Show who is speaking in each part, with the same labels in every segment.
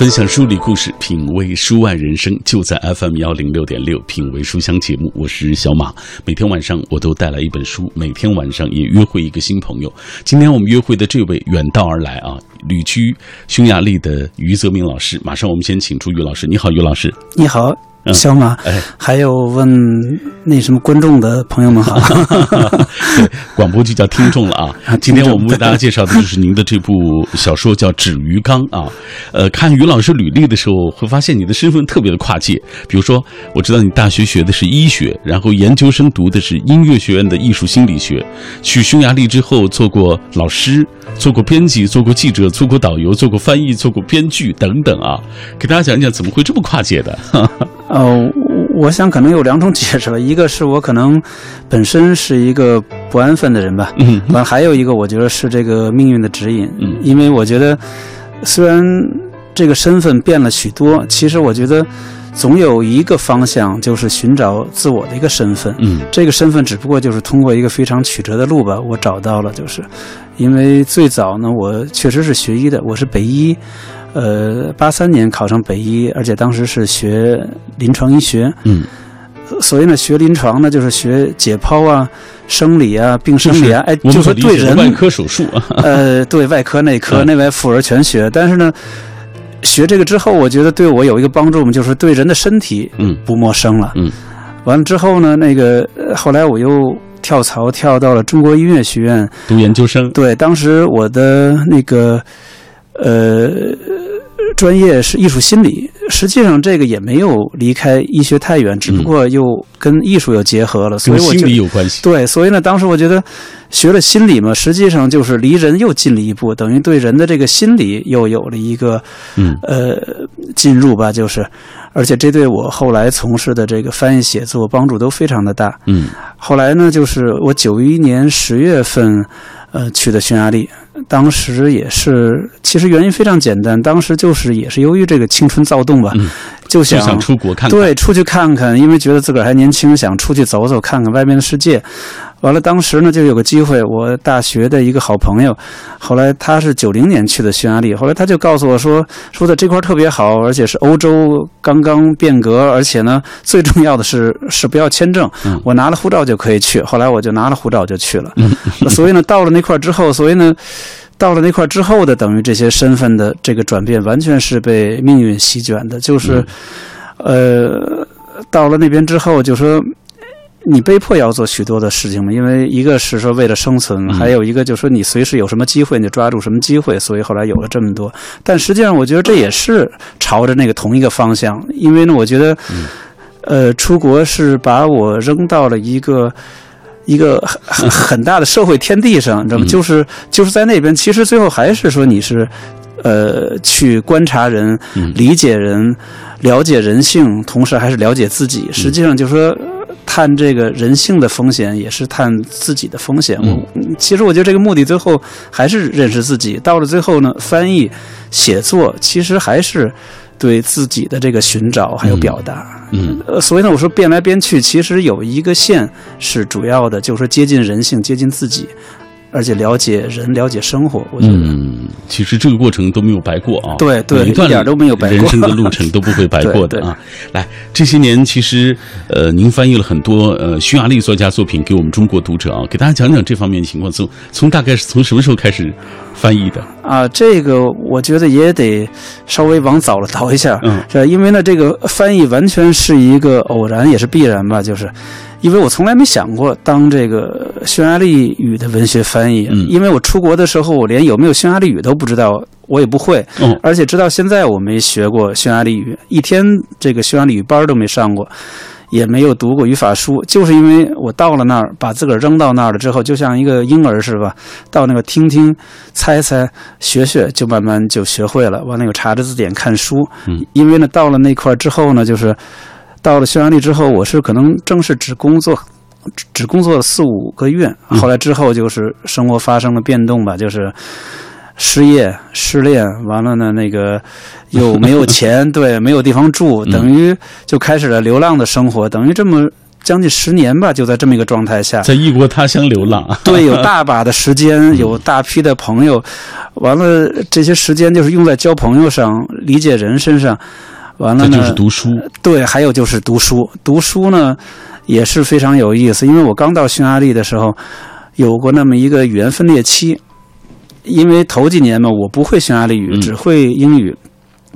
Speaker 1: 分享书里故事，品味书外人生，就在 FM 幺零六点六品味书香节目。我是小马，每天晚上我都带来一本书，每天晚上也约会一个新朋友。今天我们约会的这位远道而来啊，旅居匈牙利的余泽明老师，马上我们先请出余老师。你好，余老师。
Speaker 2: 你好。小马，
Speaker 1: 哎，
Speaker 2: 还有问那什么观众的朋友们好，
Speaker 1: 对，广播剧叫听众了啊。今天我们为大家介绍的就是您的这部小说叫《纸鱼缸》啊。呃，看于老师履历的时候，会发现你的身份特别的跨界。比如说，我知道你大学学的是医学，然后研究生读的是音乐学院的艺术心理学，去匈牙利之后做过老师，做过编辑，做过记者，做过导游，做过翻译，做过编剧等等啊。给大家讲讲怎么会这么跨界的。
Speaker 2: 呃，我想可能有两种解释吧，一个是我可能本身是一个不安分的人吧，
Speaker 1: 嗯，
Speaker 2: 完还有一个我觉得是这个命运的指引，
Speaker 1: 嗯，
Speaker 2: 因为我觉得虽然这个身份变了许多，其实我觉得总有一个方向就是寻找自我的一个身份，
Speaker 1: 嗯，
Speaker 2: 这个身份只不过就是通过一个非常曲折的路吧，我找到了，就是因为最早呢，我确实是学医的，我是北医。呃，八三年考上北医，而且当时是学临床医学。
Speaker 1: 嗯，
Speaker 2: 所以呢，学临床呢，就是学解剖啊、生理啊、病生理啊，哎，就
Speaker 1: 是
Speaker 2: 对人
Speaker 1: 外科手术啊。
Speaker 2: 呃，对外科、内科、内外妇儿全学。但是呢，学这个之后，我觉得对我有一个帮助嘛，就是对人的身体
Speaker 1: 嗯
Speaker 2: 不陌生了。
Speaker 1: 嗯，
Speaker 2: 完了之后呢，那个后来我又跳槽跳到了中国音乐学院
Speaker 1: 读研究生。
Speaker 2: 对，当时我的那个。呃，专业是艺术心理，实际上这个也没有离开医学太远，只不过又跟艺术又结合了，所以我
Speaker 1: 心理有关系。
Speaker 2: 对，所以呢，当时我觉得学了心理嘛，实际上就是离人又近了一步，等于对人的这个心理又有了一个
Speaker 1: 嗯
Speaker 2: 呃进入吧，就是，而且这对我后来从事的这个翻译写作帮助都非常的大。
Speaker 1: 嗯，
Speaker 2: 后来呢，就是我九一年十月份。呃，去的匈牙利，当时也是，其实原因非常简单，当时就是也是由于这个青春躁动吧，
Speaker 1: 就
Speaker 2: 想
Speaker 1: 出国看看，
Speaker 2: 对，出去看看，因为觉得自个儿还年轻，想出去走走，看看外面的世界。完了，当时呢就有个机会，我大学的一个好朋友，后来他是九零年去的匈牙利，后来他就告诉我说，说的这块特别好，而且是欧洲刚刚变革，而且呢最重要的是是不要签证，我拿了护照就可以去。后来我就拿了护照就去了，所以呢到了那块之后，所以呢到了那块之后的等于这些身份的这个转变，完全是被命运席卷的，就是呃到了那边之后就说。你被迫要做许多的事情嘛？因为一个是说为了生存，还有一个就是说你随时有什么机会你就抓住什么机会，所以后来有了这么多。但实际上，我觉得这也是朝着那个同一个方向。因为呢，我觉得，呃，出国是把我扔到了一个一个很很大的社会天地上，你知道吗？就是就是在那边，其实最后还是说你是呃去观察人、理解人、了解人性，同时还是了解自己。实际上就是说。探这个人性的风险，也是探自己的风险。我其实我觉得这个目的最后还是认识自己。到了最后呢，翻译、写作其实还是对自己的这个寻找还有表达。
Speaker 1: 嗯，呃
Speaker 2: 所以呢，我说变来变去，其实有一个线是主要的，就是说接近人性，接近自己。而且了解人，了解生活，我觉得，
Speaker 1: 嗯，其实这个过程都没有白过啊。
Speaker 2: 对对，
Speaker 1: 一
Speaker 2: 点都没有白过，
Speaker 1: 人生的路程都不会白过 的啊。来，这些年其实，呃，您翻译了很多呃匈牙利作家作品给我们中国读者啊，给大家讲讲这方面的情况。从从大概是从什么时候开始翻译的？
Speaker 2: 啊，这个我觉得也得稍微往早了倒一下，
Speaker 1: 嗯，
Speaker 2: 是因为呢，这个翻译完全是一个偶然，也是必然吧，就是。因为我从来没想过当这个匈牙利语的文学翻译，嗯因为我出国的时候，我连有没有匈牙利语都不知道，我也不会，嗯而且直到现在我没学过匈牙利语，一天这个匈牙利语班都没上过，也没有读过语法书，就是因为我到了那儿，把自个儿扔到那儿了之后，就像一个婴儿似的？到那个听听、猜猜、学学，就慢慢就学会了。完了，又查着字典看书，嗯因为呢，到了那块之后呢，就是。到了匈牙利之后，我是可能正式只工作，只工作了四五个月。后来之后就是生活发生了变动吧，就是失业、失恋，完了呢，那个 又没有钱，对，没有地方住，等于就开始了流浪的生活。等于这么将近十年吧，就在这么一个状态下，
Speaker 1: 在异国他乡流浪。
Speaker 2: 对，有 大把的时间，有大批的朋友，完了这些时间就是用在交朋友上、理解人身上。完了
Speaker 1: 呢，就是读书。
Speaker 2: 对，还有就是读书。读书呢也是非常有意思，因为我刚到匈牙利的时候，有过那么一个语言分裂期。因为头几年嘛，我不会匈牙利语，只会英语。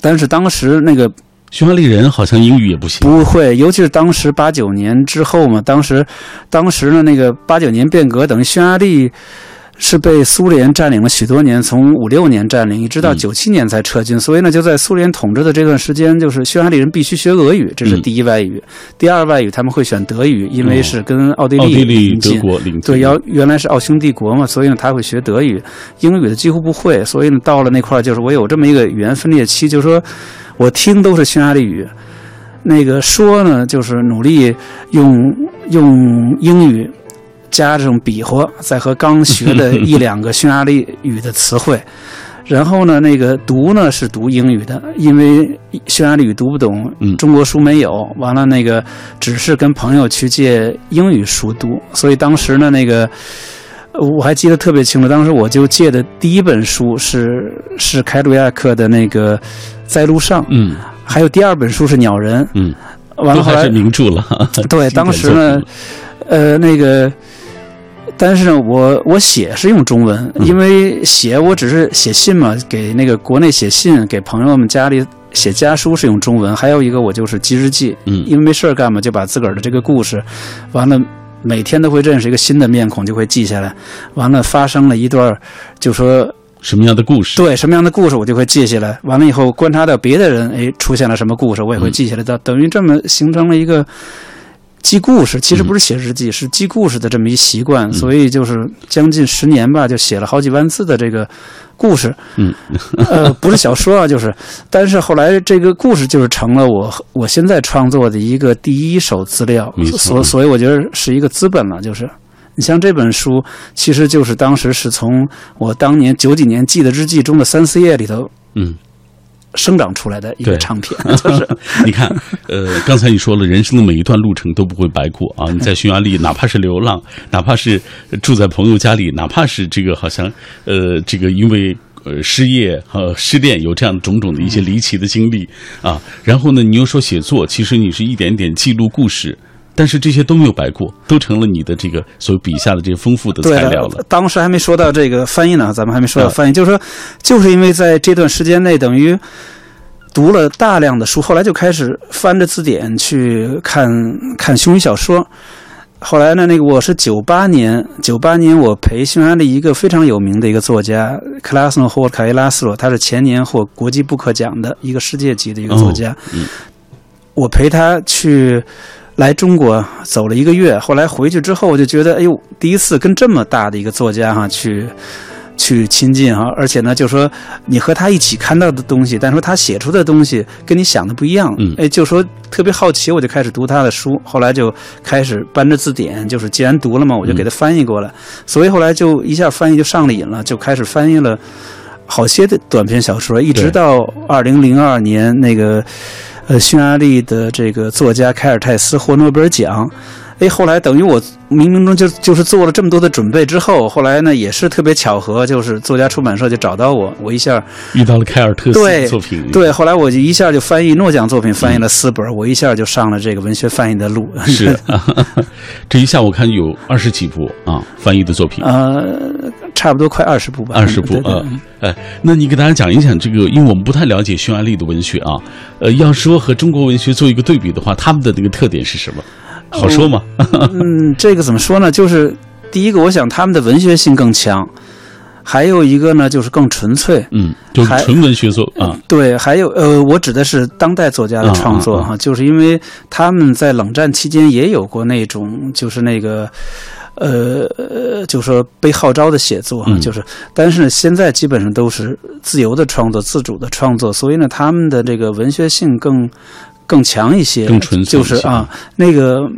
Speaker 2: 但是当时那个
Speaker 1: 匈牙利人好像英语也不行，
Speaker 2: 不会。尤其是当时八九年之后嘛，当时当时呢，那个八九年变革，等于匈牙利。是被苏联占领了许多年，从五六年占领，一直到九七年才撤军。所以呢，就在苏联统治的这段时间，就是匈牙利人必须学俄语，这是第一外语。第二外语他们会选德语，因为是跟奥地利邻
Speaker 1: 近。
Speaker 2: 对，要原来是奥匈帝国嘛，所以呢他会学德语，英语的几乎不会。所以呢，到了那块儿，就是我有这么一个语言分裂期，就是说我听都是匈牙利语，那个说呢，就是努力用用英语。加这种比划，再和刚学的一两个匈牙利语的词汇，然后呢，那个读呢是读英语的，因为匈牙利语读不懂，中国书没有，完了那个只是跟朋友去借英语书读，所以当时呢，那个我还记得特别清楚，当时我就借的第一本书是是凯鲁亚克的那个在路上，
Speaker 1: 嗯，
Speaker 2: 还有第二本书是鸟人，
Speaker 1: 嗯，
Speaker 2: 完了后来
Speaker 1: 是名著了，
Speaker 2: 对，当时呢，呃，那个。但是呢，我我写是用中文，因为写我只是写信嘛，给那个国内写信，给朋友们家里写家书是用中文。还有一个我就是记日记，
Speaker 1: 嗯，
Speaker 2: 因为没事干嘛，就把自个儿的这个故事，完了每天都会认识一个新的面孔，就会记下来。完了发生了一段，就说
Speaker 1: 什么样的故事？
Speaker 2: 对，什么样的故事我就会记下来。完了以后观察到别的人，哎，出现了什么故事，我也会记下来。到等于这么形成了一个。记故事其实不是写日记，是记故事的这么一习惯，所以就是将近十年吧，就写了好几万字的这个故事。
Speaker 1: 嗯，
Speaker 2: 呃，不是小说啊，就是，但是后来这个故事就是成了我我现在创作的一个第一手资料，所所以我觉得是一个资本了。就是你像这本书，其实就是当时是从我当年九几年记的日记中的三四页里头，
Speaker 1: 嗯。
Speaker 2: 生长出来的一个唱片，就是
Speaker 1: 你看，呃，刚才你说了，人生的每一段路程都不会白过啊！你在匈牙利，哪怕是流浪，哪怕是住在朋友家里，哪怕是这个好像呃，这个因为呃失业和失恋有这样种种的一些离奇的经历啊，然后呢，你又说写作，其实你是一点点记录故事。但是这些都没有白过，都成了你的这个所笔下的这些丰富的材料了。
Speaker 2: 当时还没说到这个翻译呢，咱们还没说到翻译，就是说，就是因为在这段时间内，等于读了大量的书，后来就开始翻着字典去看看匈语小说。后来呢，那个我是九八年，九八年我陪匈牙利一个非常有名的一个作家克拉斯诺霍卡伊拉斯罗，他是前年获国际布克奖的一个世界级的一个作家。
Speaker 1: 嗯，
Speaker 2: 我陪他去。来中国走了一个月，后来回去之后，我就觉得，哎呦，第一次跟这么大的一个作家哈去去亲近哈，而且呢，就说你和他一起看到的东西，但是说他写出的东西跟你想的不一样，
Speaker 1: 嗯，
Speaker 2: 哎，就说特别好奇，我就开始读他的书，后来就开始搬着字典，就是既然读了嘛，我就给他翻译过来，所以后来就一下翻译就上了瘾了，就开始翻译了好些的短篇小说，一直到二零零二年那个。呃，匈牙利的这个作家凯尔泰斯获诺贝尔奖，哎，后来等于我冥冥中就就是做了这么多的准备之后，后来呢也是特别巧合，就是作家出版社就找到我，我一下
Speaker 1: 遇到了凯尔特斯作品，
Speaker 2: 对，后来我就一下就翻译诺奖作品，翻译了四本，我一下就上了这个文学翻译的路。
Speaker 1: 是 这一下我看有二十几部啊翻译的作品。
Speaker 2: 呃。差不多快二十部吧，
Speaker 1: 二十部嗯，哎，那你给大家讲一讲这个，因为我们不太了解匈牙利的文学啊，呃，要说和中国文学做一个对比的话，他们的那个特点是什么？好说吗？
Speaker 2: 嗯，这个怎么说呢？就是第一个，我想他们的文学性更强，还有一个呢，就是更纯粹，
Speaker 1: 嗯，就是纯文学作啊。
Speaker 2: 对，还有呃，我指的是当代作家的创作哈，就是因为他们在冷战期间也有过那种，就是那个。呃，就说被号召的写作啊，就是，但是现在基本上都是自由的创作、自主的创作，所以呢，他们的这个文学性更更强一些，
Speaker 1: 更纯
Speaker 2: 粹，就是啊，那个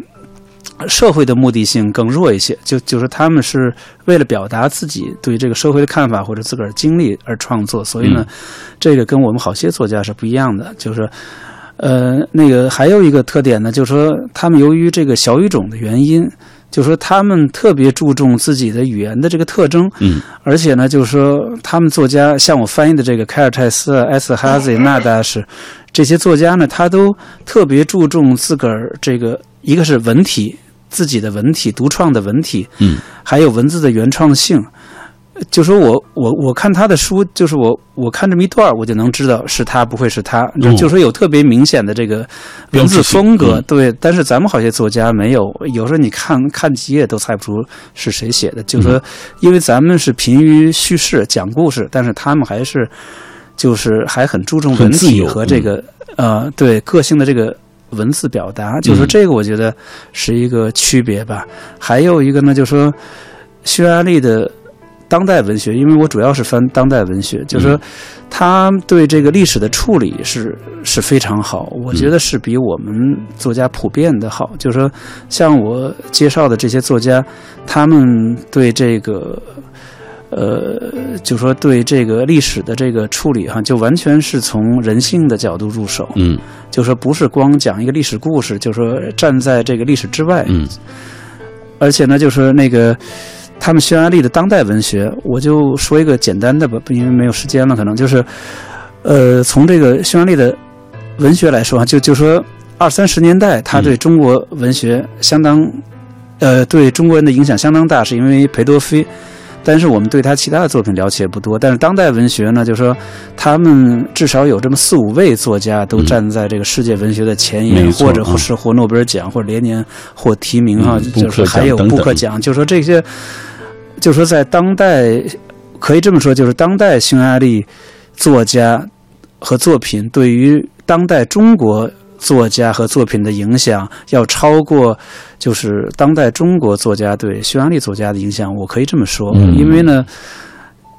Speaker 2: 社会的目的性更弱一些，就就是他们是为了表达自己对这个社会的看法或者自个儿经历而创作，所以呢，这个跟我们好些作家是不一样的，就是。呃，那个还有一个特点呢，就是说他们由于这个小语种的原因，就是说他们特别注重自己的语言的这个特征，
Speaker 1: 嗯，
Speaker 2: 而且呢，就是说他们作家像我翻译的这个凯尔泰斯、埃斯哈兹、纳达什这些作家呢，他都特别注重自个儿这个一个是文体。自己的文体独创的文体，
Speaker 1: 嗯，
Speaker 2: 还有文字的原创性，就说我我我看他的书，就是我我看这么一段，我就能知道是他，不会是他，就说有特别明显的这个文字风格，对。但是咱们好些作家没有，有时候你看看几页都猜不出是谁写的，就说因为咱们是贫于叙事讲故事，但是他们还是就是还很注重文体和这个呃对个性的这个。文字表达，就是这个，我觉得是一个区别吧。还有一个呢，就是说匈牙利的当代文学，因为我主要是翻当代文学，就是说他对这个历史的处理是是非常好，我觉得是比我们作家普遍的好。就是说，像我介绍的这些作家，他们对这个。呃，就说对这个历史的这个处理哈，就完全是从人性的角度入手，
Speaker 1: 嗯，
Speaker 2: 就说不是光讲一个历史故事，就说站在这个历史之外，
Speaker 1: 嗯，
Speaker 2: 而且呢，就是那个他们匈牙利的当代文学，我就说一个简单的吧，因为没有时间了，可能就是，呃，从这个匈牙利的文学来说就就说二三十年代，他对中国文学相当，呃，对中国人的影响相当大，是因为裴多菲。但是我们对他其他的作品了解不多。但是当代文学呢，就是说他们至少有这么四五位作家都站在这个世界文学的前沿，或者是获诺贝尔奖，或者连年获提名哈，就是还有布克奖。就说这些，就说在当代可以这么说，就是当代匈牙利作家和作品对于当代中国。作家和作品的影响要超过，就是当代中国作家对匈牙利作家的影响，我可以这么说，因为呢。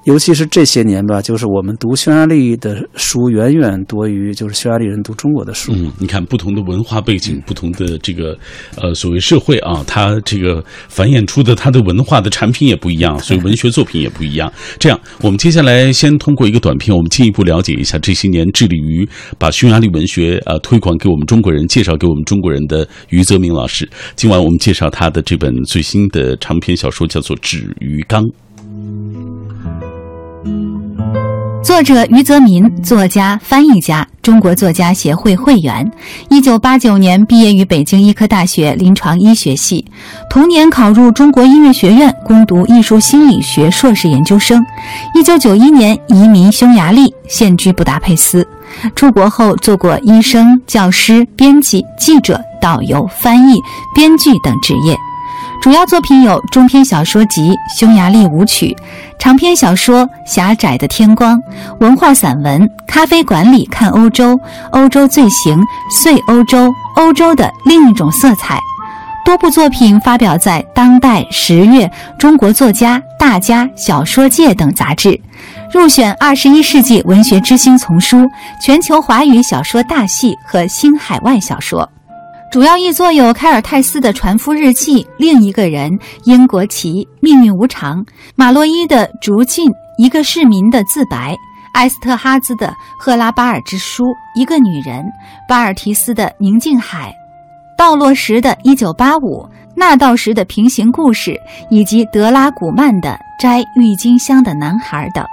Speaker 2: 尤其是这些年吧，就是我们读匈牙利的书远远多于就是匈牙利人读中国的书。
Speaker 1: 嗯，你看不同的文化背景，不同的这个呃所谓社会啊，它这个繁衍出的它的文化的产品也不一样，所以文学作品也不一样。这样，我们接下来先通过一个短片，我们进一步了解一下这些年致力于把匈牙利文学啊推广给我们中国人、介绍给我们中国人的余泽明老师。今晚我们介绍他的这本最新的长篇小说，叫做《止于刚》。
Speaker 3: 作者余泽民，作家、翻译家，中国作家协会会员。一九八九年毕业于北京医科大学临床医学系，同年考入中国音乐学院攻读艺术心理学硕士研究生。一九九一年移民匈牙利，现居布达佩斯。出国后做过医生、教师、编辑、记者、导游、翻译、编剧等职业。主要作品有中篇小说集《匈牙利舞曲》，长篇小说《狭窄的天光》，文化散文《咖啡馆里看欧洲》，欧洲罪行，碎欧洲，欧洲的另一种色彩。多部作品发表在《当代》《十月》《中国作家》《大家》《小说界》等杂志，入选二十一世纪文学之星丛书、全球华语小说大系和新海外小说。主要译作有凯尔泰斯的《船夫日记》，另一个人英国奇《命运无常》，马洛伊的《逐进》，一个市民的自白，埃斯特哈兹的《赫拉巴尔之书》，一个女人，巴尔提斯的《宁静海》，道洛什的《一九八五》，纳道什的《平行故事》，以及德拉古曼的《摘郁金香的男孩》等。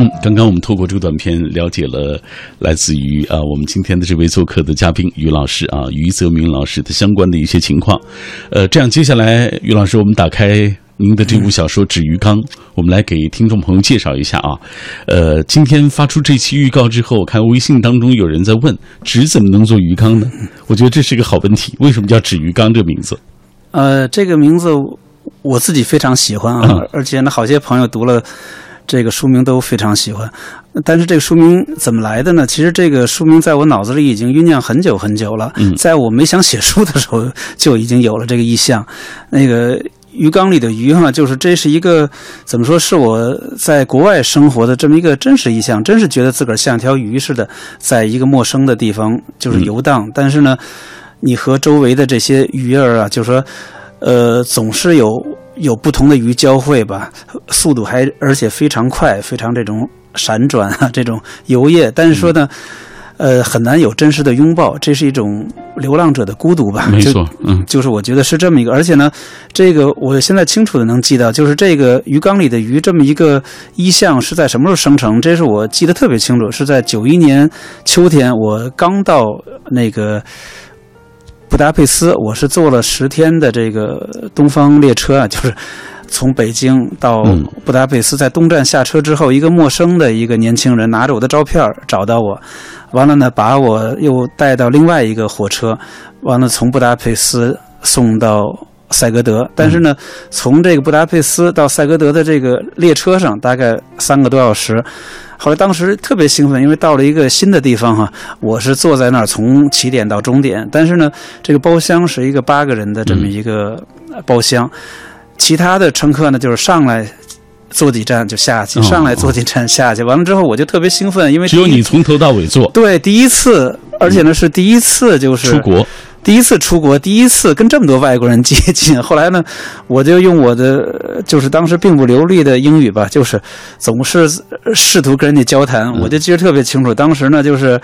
Speaker 1: 嗯，刚刚我们透过这个短片了解了来自于啊我们今天的这位做客的嘉宾于老师啊于泽明老师的相关的一些情况，呃，这样接下来于老师，我们打开您的这部小说《纸鱼缸》，我们来给听众朋友介绍一下啊。呃，今天发出这期预告之后，我看微信当中有人在问纸怎么能做鱼缸呢？我觉得这是一个好问题，为什么叫纸鱼缸这个名字？
Speaker 2: 呃，这个名字我自己非常喜欢啊，而且呢，好些朋友读了。这个书名都非常喜欢，但是这个书名怎么来的呢？其实这个书名在我脑子里已经酝酿很久很久了。在我没想写书的时候，就已经有了这个意象。那个鱼缸里的鱼哈，就是这是一个怎么说？是我在国外生活的这么一个真实意象，真是觉得自个儿像条鱼似的，在一个陌生的地方就是游荡。但是呢，你和周围的这些鱼儿啊，就说，呃，总是有。有不同的鱼交汇吧，速度还而且非常快，非常这种闪转啊，这种游曳，但是说呢。呃，很难有真实的拥抱，这是一种流浪者的孤独吧？
Speaker 1: 没错，嗯，
Speaker 2: 就是我觉得是这么一个，而且呢，这个我现在清楚的能记到，就是这个鱼缸里的鱼这么一个意象是在什么时候生成？这是我记得特别清楚，是在九一年秋天，我刚到那个布达佩斯，我是坐了十天的这个东方列车啊，就是从北京到布达佩斯，在东站下车之后，一个陌生的一个年轻人拿着我的照片找到我。完了呢，把我又带到另外一个火车，完了从布达佩斯送到塞格德。但是呢，从这个布达佩斯到塞格德的这个列车上大概三个多小时。后来当时特别兴奋，因为到了一个新的地方哈，我是坐在那儿从起点到终点。但是呢，这个包厢是一个八个人的这么一个包厢，其他的乘客呢就是上来。坐几站就下去，上来坐几站下去，完了之后我就特别兴奋，因为
Speaker 1: 只有你从头到尾坐。
Speaker 2: 对，第一次，而且呢是第一次，就是
Speaker 1: 出国。
Speaker 2: 第一次出国，第一次跟这么多外国人接 近。后来呢，我就用我的就是当时并不流利的英语吧，就是总是试图跟人家交谈。我就记得特别清楚，当时呢就是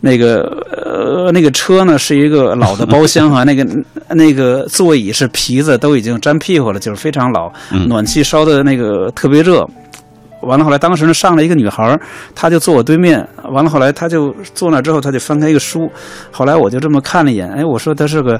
Speaker 2: 那个呃那个车呢是一个老的包厢啊，那个那个座椅是皮子，都已经粘屁股了，就是非常老，暖气烧的那个特别热。完了，后来当时呢上来一个女孩，她就坐我对面。完了，后来他就坐那之后，他就翻开一个书。后来我就这么看了一眼，哎，我说他是个，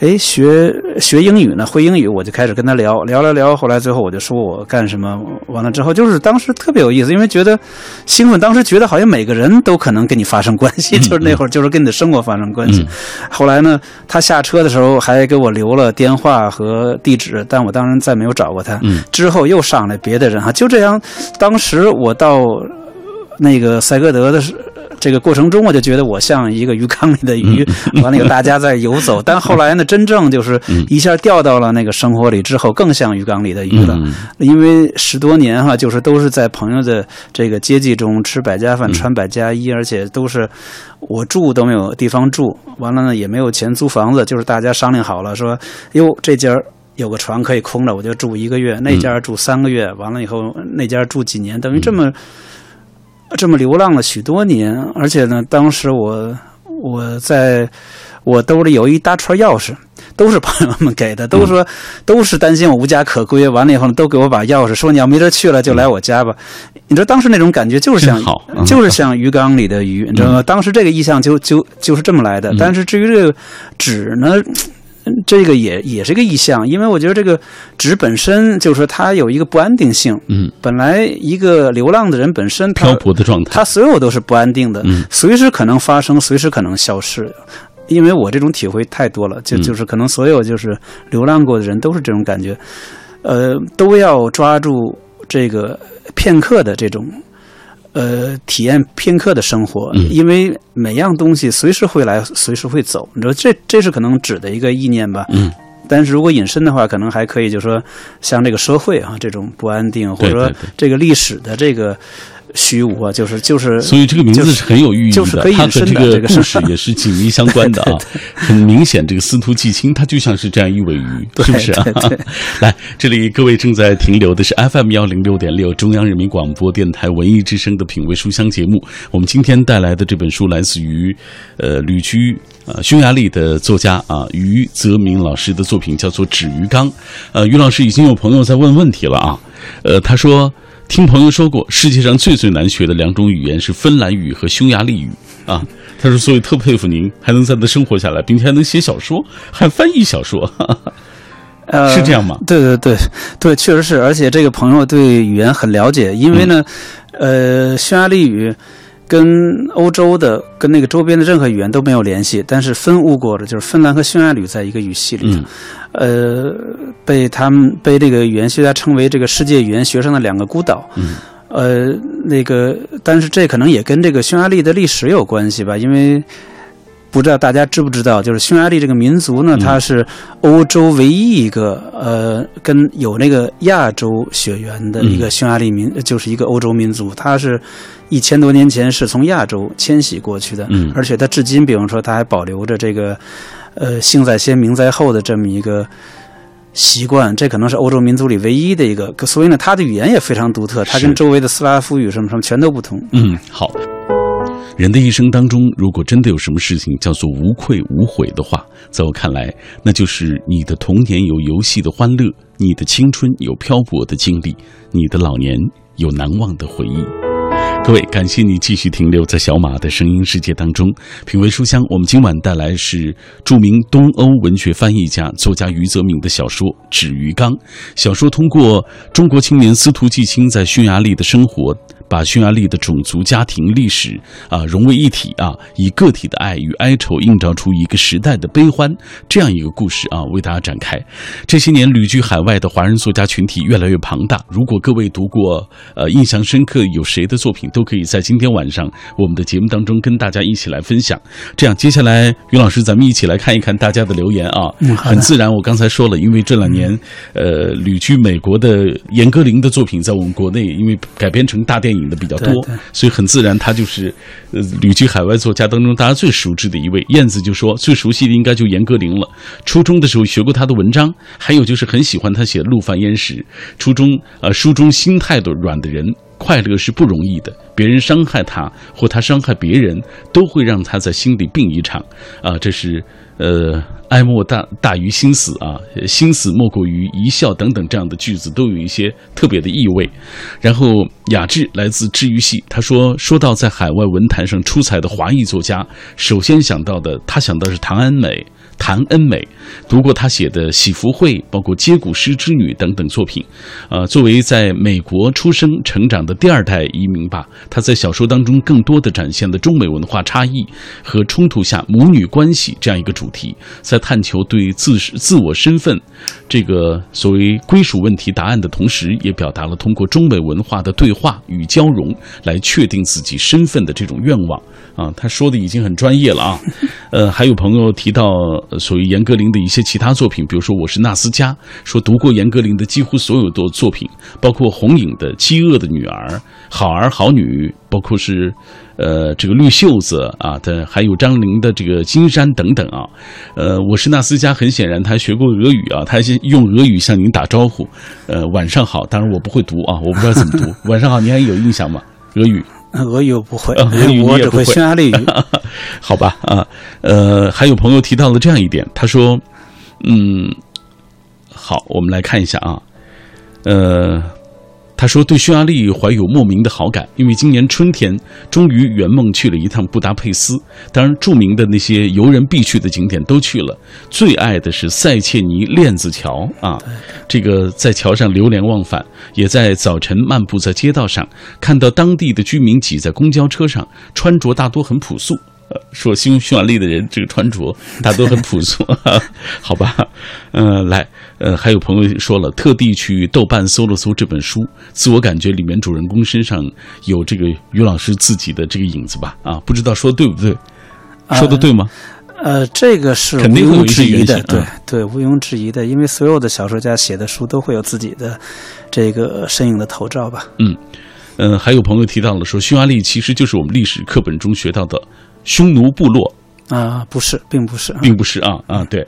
Speaker 2: 哎，学学英语呢，会英语。我就开始跟他聊，聊聊聊。后来最后我就说我干什么。完了之后，就是当时特别有意思，因为觉得兴奋。当时觉得好像每个人都可能跟你发生关系，就是那会儿就是跟你的生活发生关系。后来呢，他下车的时候还给我留了电话和地址，但我当然再没有找过她。之后又上来别的人哈，就这样。当时我到那个塞格德的这个过程中，我就觉得我像一个鱼缸里的鱼，完了有大家在游走。但后来呢，真正就是一下掉到了那个生活里之后，更像鱼缸里的鱼了。因为十多年哈，就是都是在朋友的这个接济中吃百家饭、穿百家衣，而且都是我住都没有地方住，完了呢也没有钱租房子，就是大家商量好了说，哟这家。有个床可以空着，我就住一个月；那家住三个月，完了以后那家住几年，等于这么这么流浪了许多年。而且呢，当时我我在我兜里有一大串钥匙，都是朋友们给的，都说都是担心我无家可归。完了以后呢，都给我把钥匙，说你要没地去了就来我家吧。你知道当时那种感觉就是像就是像鱼缸里的鱼，你知道吗？当时这个意象就就就是这么来的。但是至于这个纸呢？这个也也是个意象，因为我觉得这个纸本身就是说它有一个不安定性。
Speaker 1: 嗯，
Speaker 2: 本来一个流浪的人本身
Speaker 1: 漂泊的状态，
Speaker 2: 他所有都是不安定的，随时可能发生，随时可能消失。因为我这种体会太多了，就就是可能所有就是流浪过的人都是这种感觉，呃，都要抓住这个片刻的这种。呃，体验片刻的生活，因为每样东西随时会来，随时会走。你说这这是可能指的一个意念吧？
Speaker 1: 嗯。
Speaker 2: 但是如果引申的话，可能还可以，就是说像这个社会啊，这种不安定，或者说这个历史的这个。虚无啊，就是就是，
Speaker 1: 所以这个名字是很有寓意的，它和这个故事也是紧密相关的啊。很明显，这个司徒季青他就像是这样一尾鱼，是不是啊？来，这里各位正在停留的是 FM 幺零六点六中央人民广播电台文艺之声的品味书香节目。我们今天带来的这本书来自于呃旅居呃匈牙利的作家啊于泽明老师的作品，叫做《纸鱼缸》。呃，于老师已经有朋友在问问题了啊，呃，他说。听朋友说过，世界上最最难学的两种语言是芬兰语和匈牙利语啊。他说，所以特佩服您还能在那生活下来，并且还能写小说，还翻译小说，
Speaker 2: 呃，
Speaker 1: 是这样吗？
Speaker 2: 对对对对，确实是。而且这个朋友对语言很了解，因为呢，呃，匈牙利语。跟欧洲的、跟那个周边的任何语言都没有联系，但是分误过的就是芬兰和匈牙利在一个语系里头，呃，被他们被这个语言学家称为这个世界语言学上的两个孤岛。呃，那个，但是这可能也跟这个匈牙利的历史有关系吧，因为。不知道大家知不知道，就是匈牙利这个民族呢，它是欧洲唯一一个呃，跟有那个亚洲血缘的一个匈牙利民，就是一个欧洲民族。它是一千多年前是从亚洲迁徙过去的，
Speaker 1: 嗯，
Speaker 2: 而且它至今，比方说，它还保留着这个呃，姓在先，名在后的这么一个习惯，这可能是欧洲民族里唯一的一个。所以呢，他的语言也非常独特，他跟周围的斯拉夫语什么什么全都不同。
Speaker 1: 嗯，好。人的一生当中，如果真的有什么事情叫做无愧无悔的话，在我看来，那就是你的童年有游戏的欢乐，你的青春有漂泊的经历，你的老年有难忘的回忆。各位，感谢你继续停留在小马的声音世界当中，品味书香。我们今晚带来是著名东欧文学翻译家、作家余泽明的小说《纸鱼缸》。小说通过中国青年司徒季青在匈牙利的生活。把匈牙利的种族、家庭、历史啊融为一体啊，以个体的爱与哀愁映照出一个时代的悲欢，这样一个故事啊，为大家展开。这些年旅居海外的华人作家群体越来越庞大。如果各位读过呃印象深刻有谁的作品，都可以在今天晚上我们的节目当中跟大家一起来分享。这样，接下来于老师，咱们一起来看一看大家的留言啊。嗯很自然，我刚才说了，因为这两年呃旅居美国的严歌苓的作品在我们国内，因为改编成大电影。的比较多，所以很自然，他就是呃旅居海外作家当中大家最熟知的一位。燕子就说最熟悉的应该就严歌苓了，初中的时候学过他的文章，还有就是很喜欢他写《陆犯焉识》。初中呃书中心态的软的人，快乐是不容易的，别人伤害他或他伤害别人，都会让他在心里病一场啊，这是。呃，哀莫大大于心死啊，心死莫过于一笑等等这样的句子都有一些特别的意味。然后雅致来自治愈系，他说说到在海外文坛上出彩的华裔作家，首先想到的他想到是唐安美。谭恩美读过他写的《喜福会》，包括《接骨师之女》等等作品。呃，作为在美国出生成长的第二代移民吧，他在小说当中更多的展现了中美文化差异和冲突下母女关系这样一个主题，在探求对自自我身份这个所谓归属问题答案的同时，也表达了通过中美文化的对话与交融来确定自己身份的这种愿望。啊，他说的已经很专业了啊。呃，还有朋友提到。所谓严歌苓的一些其他作品，比如说《我是纳斯加》，说读过严歌苓的几乎所有的作品，包括红影的《饥饿的女儿》《好儿好女》，包括是，呃，这个绿袖子啊的，还有张玲的这个《金山》等等啊。呃，《我是纳斯加》很显然他学过俄语啊，他先用俄语向您打招呼，呃，晚上好。当然我不会读啊，我不知道怎么读。晚上好，您还有印象吗？俄语。
Speaker 2: 俄语我不会，
Speaker 1: 俄语
Speaker 2: 我只会匈牙利语。
Speaker 1: 好吧，啊，呃，还有朋友提到了这样一点，他说，嗯，好，我们来看一下啊，呃。他说：“对匈牙利怀有莫名的好感，因为今年春天终于圆梦去了一趟布达佩斯。当然，著名的那些游人必去的景点都去了，最爱的是塞切尼链子桥啊！这个在桥上流连忘返，也在早晨漫步在街道上，看到当地的居民挤在公交车上，穿着大多很朴素。”说匈匈牙利的人这个穿着他都很朴素，好吧？嗯，来，呃，还有朋友说了，特地去豆瓣搜了搜这本书，自我感觉里面主人公身上有这个于老师自己的这个影子吧？啊，不知道说对不对？说的对吗？
Speaker 2: 呃，这个是毋庸置疑的，对对，毋庸置疑的，因为所有的小说家写的书都会有自己的这个身影的头照吧？
Speaker 1: 嗯嗯，还有朋友提到了说，匈牙利其实就是我们历史课本中学到的。匈奴部落。
Speaker 2: 啊，不是，并不是，
Speaker 1: 并不是啊啊，对，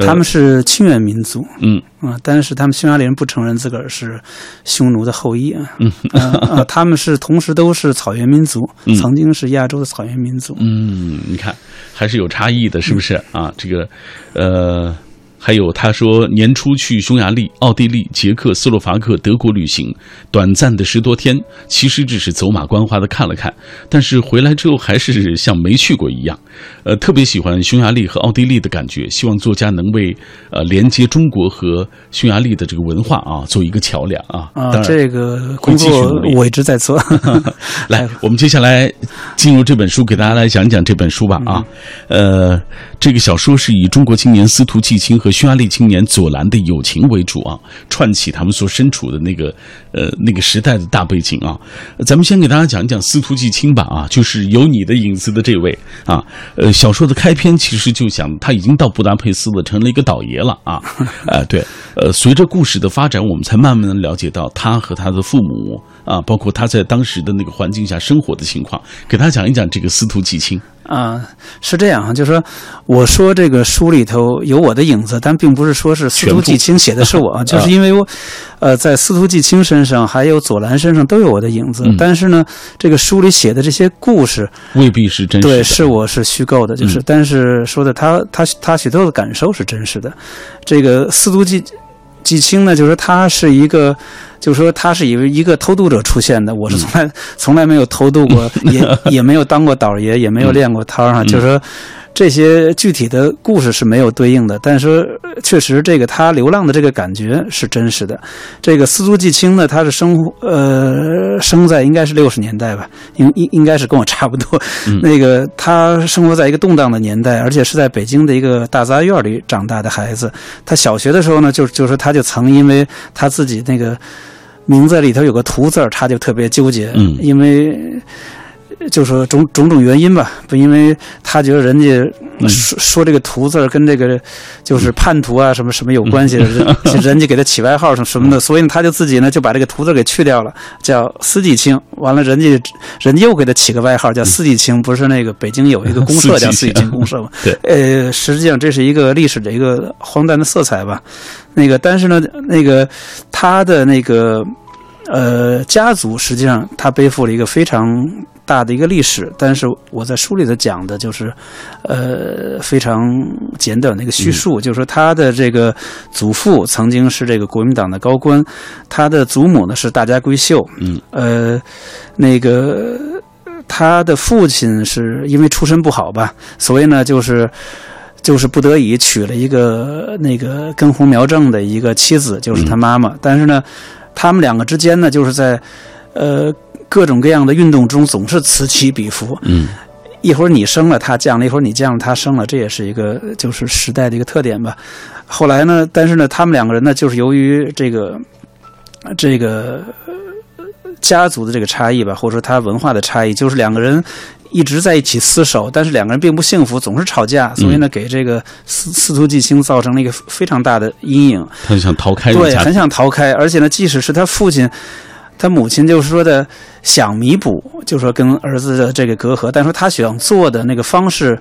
Speaker 2: 他们是清远民族，
Speaker 1: 嗯。
Speaker 2: 啊，但是他们匈牙利人不承认自个儿是匈奴的后裔啊，嗯。啊，他们是同时都是草原民族，曾经是亚洲的草原民族，
Speaker 1: 嗯，你看还是有差异的，是不是？啊？这个，呃。还有，他说年初去匈牙利、奥地利、捷克斯洛伐克、德国旅行，短暂的十多天，其实只是走马观花的看了看，但是回来之后还是像没去过一样。呃，特别喜欢匈牙利和奥地利的感觉，希望作家能为呃连接中国和匈牙利的这个文化啊做一个桥梁啊。
Speaker 2: 啊，这个工作我一直在做。
Speaker 1: 来，我们接下来进入这本书，给大家来讲讲这本书吧啊。呃，这个小说是以中国青年司徒季青和匈牙利青年左蓝的友情为主啊，串起他们所身处的那个呃那个时代的大背景啊。咱们先给大家讲一讲司徒季青吧啊，就是有你的影子的这位啊。呃，小说的开篇其实就想他已经到布达佩斯了，成了一个倒爷了啊。呃，对，呃，随着故事的发展，我们才慢慢的了解到他和他的父母啊，包括他在当时的那个环境下生活的情况。给他讲一讲这个司徒季青。
Speaker 2: 啊，是这样，就是说，我说这个书里头有我的影子，但并不是说是司徒季青写的是我，就是因为我，呃，在司徒季青身上还有左蓝身上都有我的影子，但是呢，这个书里写的这些故事
Speaker 1: 未必是真实
Speaker 2: 的，对，是我是虚构的，就是，但是说的他他他许多的感受是真实的，这个司徒季。季青呢，就是他是一个，就是说他是以一个偷渡者出现的。我是从来从来没有偷渡过，也 也没有当过倒爷，也没有练过摊儿就是说。这些具体的故事是没有对应的，但是确实，这个他流浪的这个感觉是真实的。这个司徒季青呢，他是生呃生在应该是六十年代吧，应应应该是跟我差不多。那个他生活在一个动荡的年代，而且是在北京的一个大杂院里长大的孩子。他小学的时候呢，就就是他就曾因为他自己那个名字里头有个“图”字他就特别纠结，因为。就说种种种原因吧，不，因为他觉得人家说说这个“徒”字跟这个就是叛徒啊什么什么有关系，人 人家给他起外号什么什么的，所以呢，他就自己呢就把这个“徒”字给去掉了，叫司季青。完了，人家人家又给他起个外号叫司季青，不是那个北京有一个公社叫司季青公社吗？
Speaker 1: 对，
Speaker 2: 呃，实际上这是一个历史的一个荒诞的色彩吧。那个，但是呢，那个他的那个呃家族实际上他背负了一个非常。大的一个历史，但是我在书里头讲的就是，呃，非常简短的一个叙述，就是说他的这个祖父曾经是这个国民党的高官，他的祖母呢是大家闺秀，
Speaker 1: 嗯，
Speaker 2: 呃，那个他的父亲是因为出身不好吧，所以呢就是就是不得已娶了一个那个根红苗正的一个妻子，就是他妈妈，但是呢，他们两个之间呢就是在呃。各种各样的运动中总是此起彼伏，
Speaker 1: 嗯，
Speaker 2: 一会儿你升了他降了，一会儿你降了他升了，这也是一个就是时代的一个特点吧。后来呢，但是呢，他们两个人呢，就是由于这个这个家族的这个差异吧，或者说他文化的差异，就是两个人一直在一起厮守，但是两个人并不幸福，总是吵架，所以呢，给这个司司徒季青造成了一个非常大的阴影。
Speaker 1: 他就想逃开，
Speaker 2: 对，很想逃开，而且呢，即使是他父亲。他母亲就是说的想弥补，就是说跟儿子的这个隔阂，但是他想做的那个方式，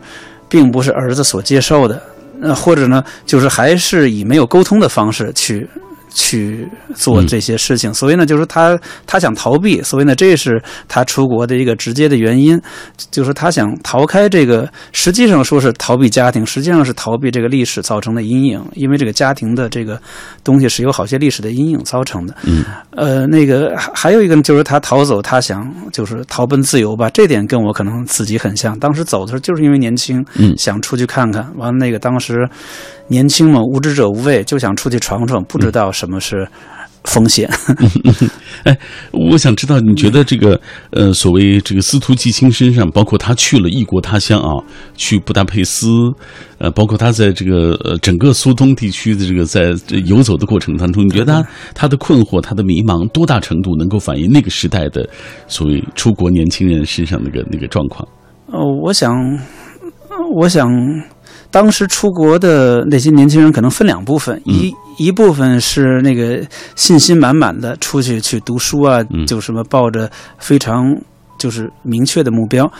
Speaker 2: 并不是儿子所接受的，呃，或者呢，就是还是以没有沟通的方式去。去做这些事情，所以呢，就是他他想逃避，所以呢，这是他出国的一个直接的原因，就是他想逃开这个，实际上说是逃避家庭，实际上是逃避这个历史造成的阴影，因为这个家庭的这个东西是有好些历史的阴影造成的。
Speaker 1: 嗯，
Speaker 2: 呃，那个还有一个就是他逃走，他想就是逃奔自由吧，这点跟我可能自己很像，当时走的时候就是因为年轻，
Speaker 1: 嗯，
Speaker 2: 想出去看看，完了那个当时。年轻嘛，无知者无畏，就想出去闯闯，不知道什么是风险。
Speaker 1: 哎，我想知道，你觉得这个呃，所谓这个司徒季青身上，包括他去了异国他乡啊，去布达佩斯，呃，包括他在这个呃整个苏东地区的这个在游走的过程当中，你觉得他他的困惑、他的迷茫，多大程度能够反映那个时代的所谓出国年轻人身上那个那个状况？
Speaker 2: 呃，我想，我想。当时出国的那些年轻人可能分两部分，一一部分是那个信心满满的出去去读书啊，就什么抱着非常就是明确的目标，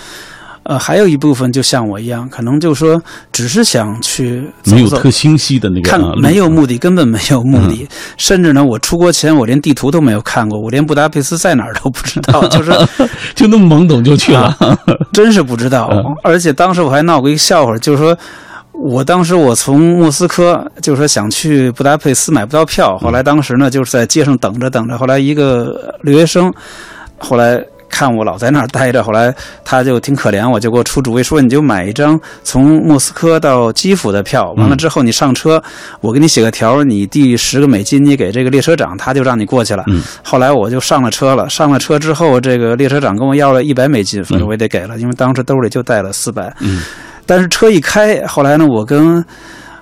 Speaker 2: 呃，还有一部分就像我一样，可能就说只是想去
Speaker 1: 没有特清晰的那个
Speaker 2: 看没有目的，根本没有目的，甚至呢，我出国前我连地图都没有看过，我连布达佩斯在哪儿都不知道，就是
Speaker 1: 就那么懵懂就去了，
Speaker 2: 真是不知道。而且当时我还闹过一个笑话，就是说。我当时我从莫斯科就说想去布达佩斯买不到票，后来当时呢就是在街上等着等着，后来一个留学生，后来看我老在那儿待着，后来他就挺可怜，我就给我出主意说你就买一张从莫斯科到基辅的票，完了之后你上车，我给你写个条，你递十个美金，你给这个列车长，他就让你过去了。后来我就上了车了，上了车之后，这个列车长跟我要了一百美金，反正我也得给了，因为当时兜里就带了四百。但是车一开，后来呢，我跟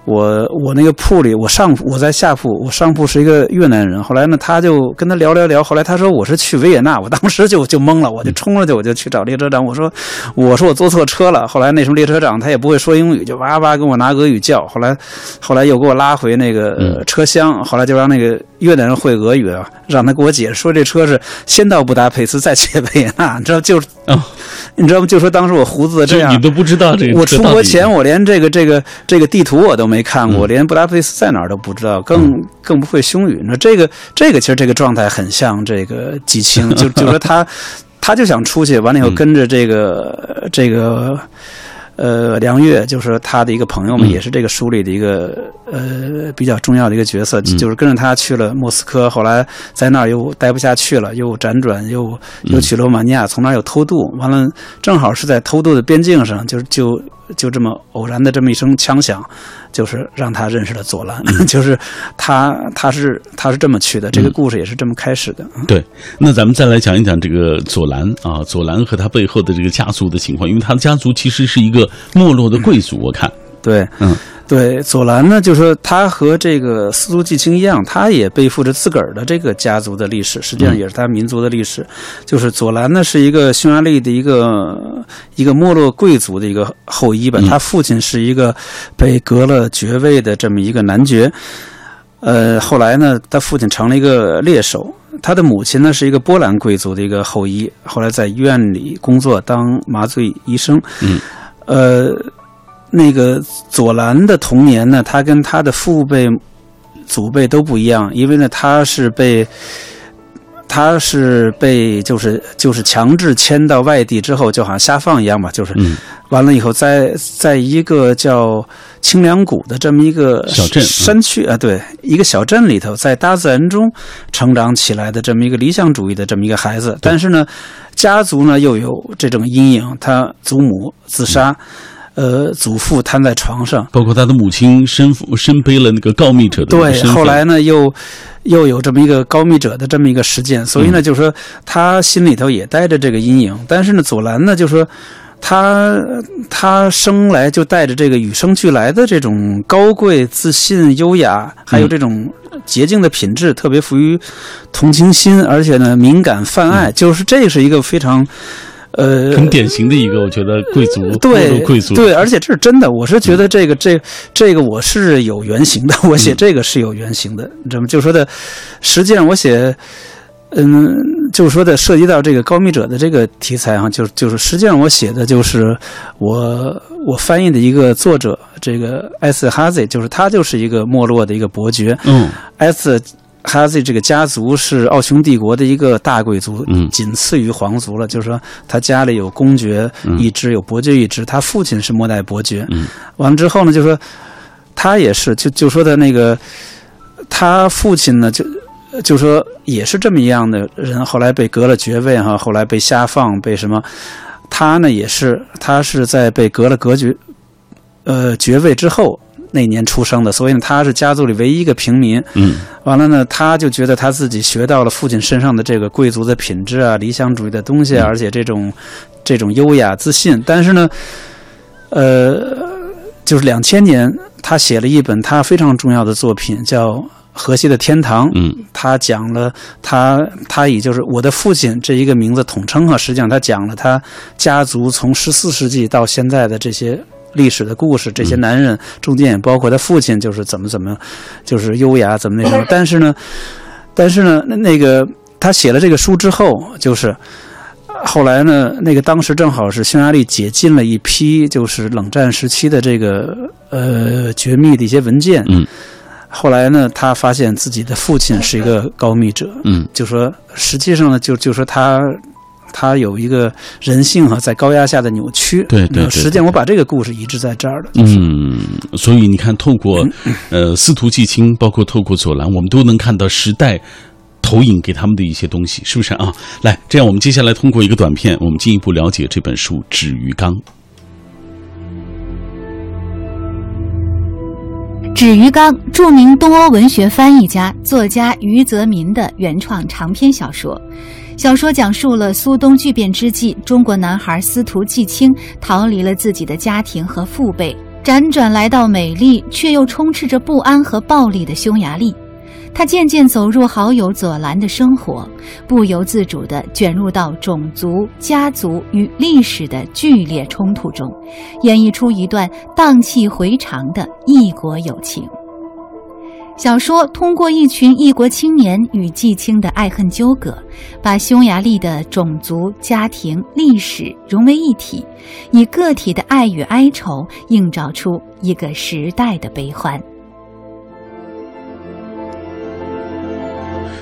Speaker 2: 我我那个铺里，我上铺我在下铺，我上铺是一个越南人。后来呢，他就跟他聊聊聊，后来他说我是去维也纳，我当时就就懵了，我就冲上去，我就去找列车长，我说我说我坐错车了。后来那什么列车长他也不会说英语，就哇哇跟我拿俄语叫。后来后来又给我拉回那个呃车厢，后来就让那个越南人会俄语啊，让他给我解释说这车是先到布达佩斯再去维也纳，你知道就是，
Speaker 1: 哦
Speaker 2: 你知道吗？就说当时我胡子这样
Speaker 1: 你，都不知道这个
Speaker 2: 我出国前，我连这个这个这个地图我都没看过，
Speaker 1: 嗯
Speaker 2: 连布达佩斯在哪儿都不知道，更更不会匈语。那这个这个其实这个状态很像这个季青，就就说他他就想出去，完了以后
Speaker 1: 嗯
Speaker 2: 跟着这个、这个。呃，梁月就是他的一个朋友嘛，
Speaker 1: 嗯。
Speaker 2: 也是这个书里的一个呃比较重要的一个角色，
Speaker 1: 嗯。
Speaker 2: 就是跟着他去了莫斯科，后来在那儿又待不下去了，又辗转又
Speaker 1: 嗯。
Speaker 2: 又去罗马尼亚，从那儿又偷渡，完了正好是在偷渡的边境上，就就就这么偶然的这么一声枪响，就是让他认识了左蓝，
Speaker 1: 嗯。
Speaker 2: 就是他他是他是这么去的，这个故事也是这么开始的。
Speaker 1: 对，那咱们再来讲一讲这个左蓝啊，左蓝和他背后的这个家族的情况，因为他的家族其实是一个没落的贵族，我看，
Speaker 2: 对，
Speaker 1: 嗯，
Speaker 2: 对，左蓝呢，就是说他和这个司徒季青一样，他也背负着自个儿的这个家族的历史，实际上也是他民族的历史。就是左蓝呢是一个匈牙利的一个一个没落贵族的一个后裔吧，
Speaker 1: 嗯
Speaker 2: 他父亲是一个被革了爵位的这么一个男爵。呃，后来呢，他父亲成了一个猎手，他的母亲呢是一个波兰贵族的一个后裔，后来在医院里工作当麻醉医生。
Speaker 1: 嗯，
Speaker 2: 呃，那个左蓝的童年呢，他跟他的父辈、祖辈都不一样，因为呢，他是被。他是被就是就是强制迁到外地之后，就好像下放一样吧，就是
Speaker 1: 嗯。
Speaker 2: 完了以后在，在一个叫清凉谷的这么一个
Speaker 1: 小镇嗯
Speaker 2: 山区啊，对，一个小镇里头，在大自然中成长起来的这么一个理想主义的这么一个孩子，但是呢，家族呢又有这种阴影，他祖母自杀，呃，祖父瘫在床上，
Speaker 1: 包括他的母亲身负身背了那个告密者的
Speaker 2: 对，后来呢又又有这么一个告密者的这么一个事件，所以呢，就是说他心里头也带着这个阴影。但是呢，左蓝呢，就说他他生来就带着这个与生俱来的这种高贵、自信、优雅，还有这种洁净的品质，特别富于同情心，而且呢敏感泛爱，就是这是一个非常。呃，
Speaker 1: 很典型的一个，我觉得贵族，没
Speaker 2: 对
Speaker 1: 贵族，
Speaker 2: 对，而且这是真的，我是觉得这个这这个我是有原型的，我写这个是有原型的，你知道吗？就说的，实际上我写，嗯，就是说的涉及到这个高密者的这个题材啊，就就是实际上我写的就是我我翻译的一个作者，这个埃斯哈兹，就是他就是一个没落的一个伯爵，
Speaker 1: 嗯
Speaker 2: 埃斯哈兹这个家族是奥匈帝国的一个大贵族，
Speaker 1: 嗯
Speaker 2: 仅次于皇族了。就是说，他家里有公爵一支，有伯爵一支。他父亲是末代伯爵。
Speaker 1: 嗯
Speaker 2: 完了之后呢，就说他也是，就就说的那个他父亲呢，就就说也是这么一样的人，后来被革了爵位哈，后来被下放，被什么？他呢也是，他是在被革了革爵呃爵位之后那年出生的，所以呢，他是家族里唯一一个平民。
Speaker 1: 嗯
Speaker 2: 完了呢，他就觉得他自己学到了父亲身上的这个贵族的品质啊、理想主义的东西啊，而且这种这种优雅自信。但是呢，呃，就是两千年，他写了一本他非常重要的作品，叫《河西的天堂》。
Speaker 1: 嗯
Speaker 2: 他讲了他他以就是我的父亲这一个名字统称哈，实际上他讲了他家族从十四世纪到现在的这些历史的故事，这些男人中间也包括他父亲，就是怎么怎么，就是优雅怎么那什么。但是呢，但是呢，那那个他写了这个书之后，就是。后来呢，那个当时正好是匈牙利解禁了一批就是冷战时期的这个呃绝密的一些文件，
Speaker 1: 嗯
Speaker 2: 后来呢，他发现自己的父亲是一个 高密者，
Speaker 1: 嗯
Speaker 2: 就说实际上呢，就就说他他有一个人性啊在高压下的扭曲。
Speaker 1: 对对对
Speaker 2: 呃实际上我把这个故事移植在这儿了。就是、
Speaker 1: 嗯，所以你看，透过呃司徒季青，包括透过左蓝，我们都能看到时代。投影给他们的一些东西，是不是啊？来，这样我们接下来通过一个短片，我们进一步了解这本书《止于刚》。
Speaker 3: 止于刚，著名东欧文学翻译家、作家余则民的原创长篇小说。小说讲述了苏东剧变之际，中国男孩司徒季青逃离了自己的家庭和父辈，辗转来到美丽却又充斥着不安和暴力的匈牙利。他渐渐走入好友左蓝的生活，不由自主地卷入到种族、家族与历史的剧烈冲突中，演绎出一段荡气回肠的异国友情。小说通过一群异国青年与季青的爱恨纠葛，把匈牙利的种族、家庭、历史融为一体，以个体的爱与哀愁映照出一个时代的悲欢。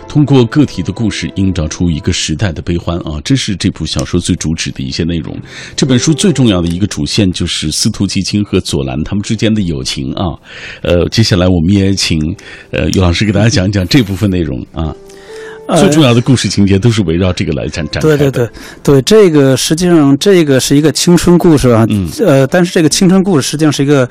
Speaker 1: 通过个体的故事，映照出一个时代的悲欢啊！这是这部小说最主旨的一些内容。这本书最重要的一个主线就是司徒季青和左蓝他们之间的友情啊。呃，接下来我们也请呃于老师给大家讲一讲这部分内容啊。最重要的故事情节都是围绕这个来展展开
Speaker 2: 的。对对对对，这个实际上这个是一个青春故事啊。嗯。呃，但是这个青春故事实际上是一个。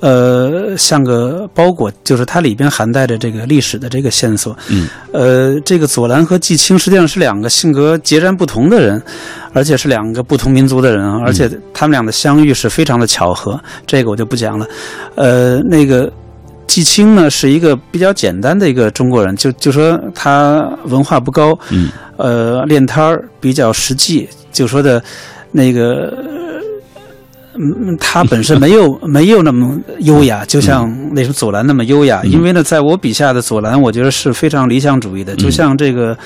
Speaker 2: 呃，像个包裹，就是它里边含带着这个历史的这个线索。
Speaker 1: 嗯，
Speaker 2: 呃，这个左蓝和季青实际上是两个性格截然不同的人，而且是两个不同民族的人啊，而且他们俩的相遇是非常的巧合。这个我就不讲了。呃，那个季青呢，是一个比较简单的一个中国人，就就说他文化不高，
Speaker 1: 嗯，
Speaker 2: 呃，练摊儿比较实际，就说的那个。嗯，他本身没有 没有那么优雅，就像那什么左蓝那么优雅。因为呢，在我笔下的左蓝，我觉得是非常理想主义的，就像这个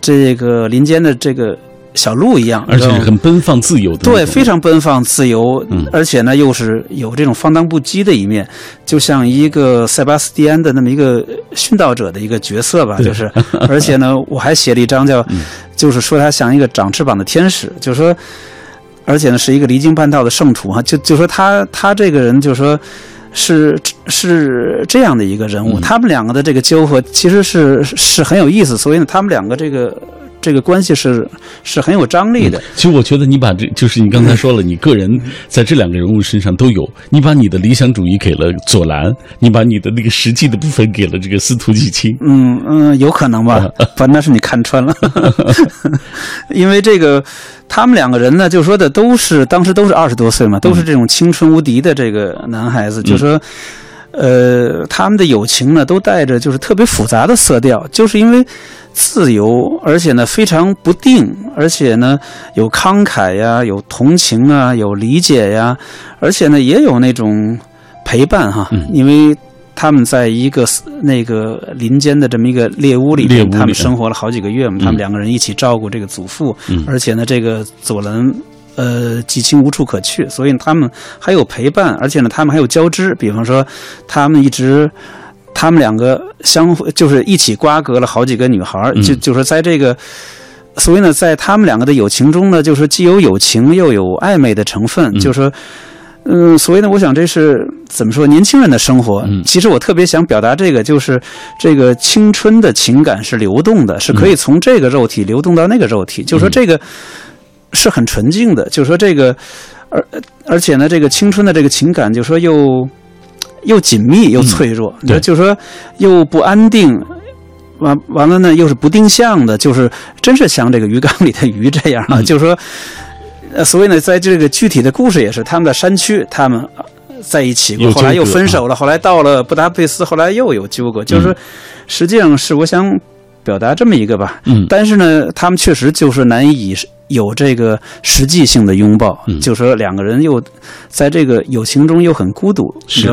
Speaker 2: 这个林间的这个小鹿一样，
Speaker 1: 而且很奔放自由的。
Speaker 2: 对，非常奔放自由，而且呢，又是有这种放荡不羁的一面，就像一个塞巴斯蒂安的那么一个殉道者的一个角色吧。就是，而且呢，我还写了一张叫，就是说他像一个长翅膀的天使，就是说。而且呢，是一个离经叛道的圣徒哈，就就说他他这个人，就说是是这样的一个人物，他们两个的这个纠合其实是是很有意思，所以呢，他们两个这个。这个关系是是很有张力的。
Speaker 1: 其实我觉得你把这就是你刚才说了，你个人在这两个人物身上都有。你把你的理想主义给了左蓝，你把你的那个实际的部分给了这个司徒季青。
Speaker 2: 嗯嗯，有可能吧？反正是你看穿了。因为这个，他们两个人呢，就说的都是当时都是二十多岁嘛，都是这种青春无敌的这个男孩子，就说。呃，他们的友情呢，都带着就是特别复杂的色调，就是因为自由，而且呢非常不定，而且呢有慷慨呀，有同情啊，有理解呀，而且呢也有那种陪伴哈，因为他们在一个那个林间的这么一个猎屋里面，他们生活了好几个月嘛，他们两个人一起照顾这个祖父，而且呢这个左伦。呃，几情无处可去，所以他们还有陪伴，而且呢，他们还有交织。比方说，他们一直，他们两个相互就是一起瓜葛了好几个女孩就就是在这个，所以呢，在他们两个的友情中呢，就是既有友情又有暧昧的成分。就是说，嗯，所以呢，我想这是怎么说？年轻人的生活，其实我特别想表达这个，就是这个青春的情感是流动的，是可以从这个肉体流动到那个肉体。就说这个。是很纯净的，就是说这个，而而且呢，这个青春的这个情感，就是说又又紧密又脆弱，就是说又不安定，完完了呢，又是不定向的，就是真是像这个鱼缸里的鱼这样啊，就是说，所以呢，在这个具体的故事也是，他们在山区，他们在一起过，后来又分手了，后来到了布达佩斯，后来又有纠葛，就是实际上是我想表达这么一个吧，
Speaker 1: 嗯，
Speaker 2: 但是呢，他们确实就是难以。有这个实际性的拥抱，就说两个人又在这个友情中又很孤独，
Speaker 1: 是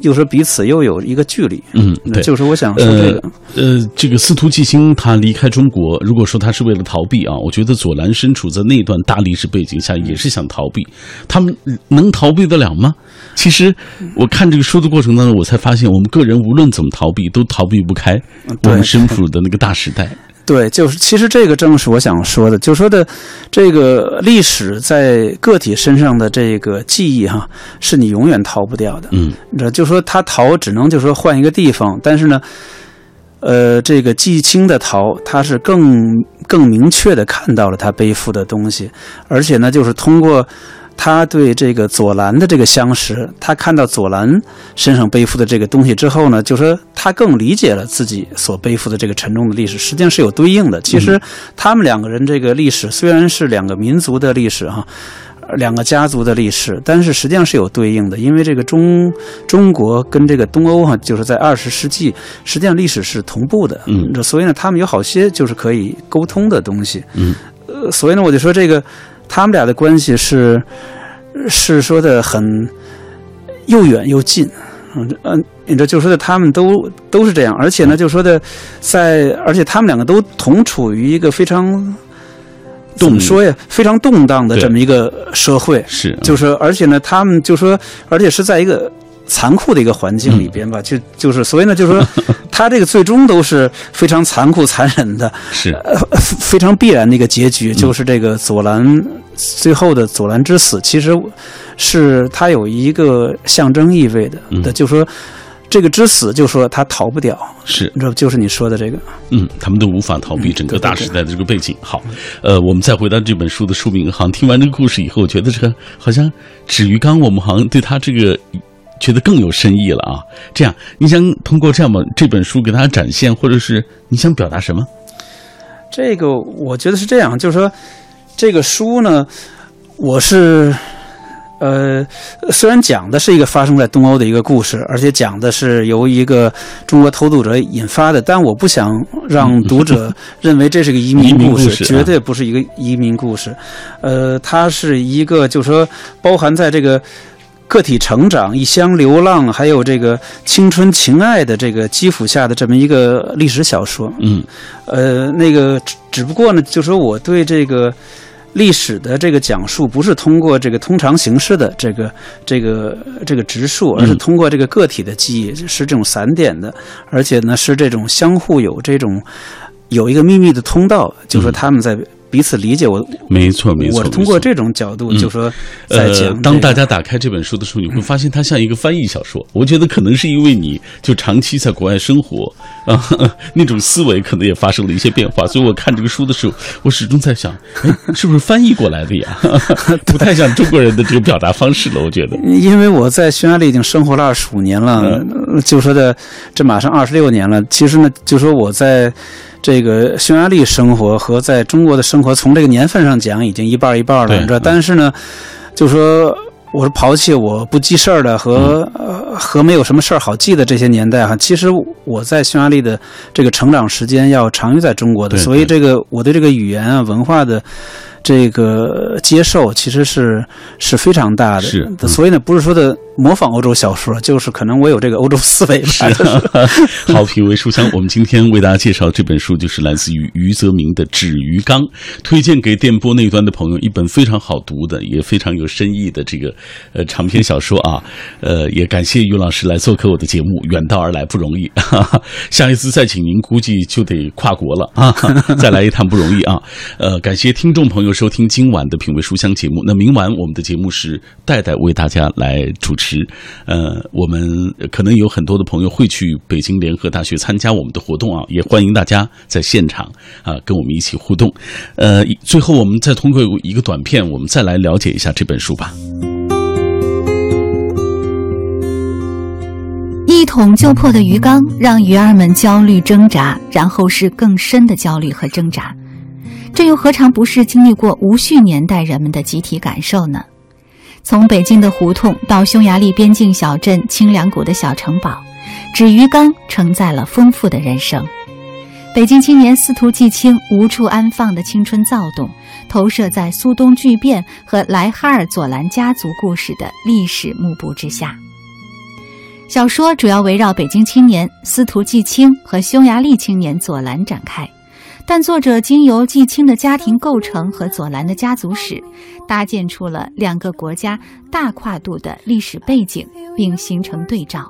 Speaker 2: 又说彼此又有一个距离。
Speaker 1: 嗯，对，
Speaker 2: 就是我想说这个。
Speaker 1: 呃，这个司徒季星他离开中国，如果说他是为了逃避啊，我觉得左蓝身处在那段大历史背景下也是想逃避。他们能逃避得了吗？其实我看这个书的过程当中，我才发现，我们个人无论怎么逃避，都逃避不开我们身处的那个大时代。
Speaker 2: 对，就是其实这个正是我想说的，就说的这个历史在个体身上的这个记忆哈，是你永远逃不掉的。
Speaker 1: 嗯，
Speaker 2: 这就说他逃只能就说换一个地方，但是呢，呃，这个季青的逃，他是更更明确的看到了他背负的东西，而且呢，就是通过。他对这个左蓝的这个相识，他看到左蓝身上背负的这个东西之后呢，就说他更理解了自己所背负的这个沉重的历史，实际上是有对应的。其实他们两个人这个历史虽然是两个民族的历史哈，两个家族的历史，但是实际上是有对应的，因为这个中中国跟这个东欧哈，就是在二十世纪实际上历史是同步的，
Speaker 1: 嗯，
Speaker 2: 所以呢，他们有好些就是可以沟通的东西，
Speaker 1: 嗯，
Speaker 2: 呃，所以呢，我就说这个。他们俩的关系是，是说的很又远又近，嗯，嗯，你这就说的他们都都是这样，而且呢，就说的在，而且他们两个都同处于一个非常怎么
Speaker 1: 动
Speaker 2: 说呀，非常动荡的这么一个社会，
Speaker 1: 是，
Speaker 2: 就是而且呢，他们就说，而且是在一个残酷的一个环境里边吧，就就是所以呢，就是说他这个最终都是非常残酷残忍的，
Speaker 1: 是
Speaker 2: 呃，非常必然的一个结局，就是这个左蓝最后的左蓝之死，其实是他有一个象征意味的，
Speaker 1: 嗯
Speaker 2: 的，就说这个之死，就说他逃不掉，
Speaker 1: 是，
Speaker 2: 你知道，就是你说的这个，
Speaker 1: 嗯，他们都无法逃避
Speaker 2: 嗯
Speaker 1: 整个大时代的这个背景。好，呃，我们再回到这本书的书名，好像听完这个故事以后，我觉得这个好像止于刚，我们好像对他这个。觉得更有深意了啊！这样，你想通过这样吧这本书给大家展现，或者是你想表达什么？
Speaker 2: 这个我觉得是这样，就是说这个书呢，我是。呃，虽然讲的是一个发生在东欧的一个故事，而且讲的是由一个中国偷渡者引发的，但我不想让读者认为这是个移
Speaker 1: 移
Speaker 2: 民故事，
Speaker 1: 故事啊
Speaker 2: 绝对不是一个移民故事。呃，它是一个，就是说包含在这个个体成长、异乡流浪，还有这个青春情爱的这个基础下的这么一个历史小说。
Speaker 1: 嗯。
Speaker 2: 呃，那个只只不过呢，就说我对这个历史的这个讲述，不是通过这个通常形式的这个这个这个直述，而是
Speaker 1: 嗯
Speaker 2: 通过这个个体的记忆，是这种散点的，而且呢是这种相互有这种有一个秘密的通道，就说
Speaker 1: 嗯。
Speaker 2: 他们在彼此理解我。
Speaker 1: 没错没错。
Speaker 2: 我通过这种角度，
Speaker 1: 嗯
Speaker 2: 就说在讲、这
Speaker 1: 呃，当大家打开这本书的时候，你会发现它像一个翻译小说。我觉得可能是因为你就长期在国外生活啊，那种思维可能也发生了一些变化。所以我看这个书的时候，我始终在想，哎，是不是翻译过来的呀？不太像中国人的这个表达方式了。我觉得，
Speaker 2: 因为我在匈牙利已经生活了二十五年了，呃就说的这马上二十六年了。其实呢，就说我在这个匈牙利生活和在中国的生活，从这个年份上讲，已经一半儿一半儿了，但是呢，就说我是抛弃我不记事儿的和、和没有什么事儿好记的这些年代哈，其实我在匈牙利的这个成长时间要长于在中国的，所以这个我对这个语言啊文化的。这个接受其实是是非常大的，
Speaker 1: 是嗯。
Speaker 2: 所以呢，不是说的模仿欧洲小说，就是可能我有这个欧洲思维吧。
Speaker 1: 是 好品味书香。我们今天为大家介绍这本书，就是来自于余则明的《纸鱼缸》，推荐给电波那端的朋友一本非常好读的，也非常有深意的这个呃长篇小说啊。呃，也感谢于老师来做客我的节目，远道而来不容易。哈 哈下一次再请您，估计就得跨国了啊，再来一趟不容易啊。呃，感谢听众朋友收听今晚的品味书香节目。那明晚我们的节目是戴戴为大家来主持。时呃，我们可能有很多的朋友会去北京联合大学参加我们的活动啊，也欢迎大家在现场啊跟我们一起互动。呃，最后我们再通过一个短片，我们再来了解一下这本书吧。
Speaker 3: 一捅就破的鱼缸让鱼儿们焦虑挣扎，然后是更深的焦虑和挣扎。这又何尝不是经历过无序年代人们的集体感受呢？从北京的胡同到匈牙利边境小镇清凉谷的小城堡，纸鱼缸承载了丰富的人生。北京青年司徒季青无处安放的青春躁动，投射在苏东巨变和莱哈尔左兰家族故事的历史幕布之下。小说主要围绕北京青年司徒季青和匈牙利青年左兰展开，但作者经由季青的家庭构成和左蓝的家族史，搭建出了两个国家大跨度的历史背景，并形成对照。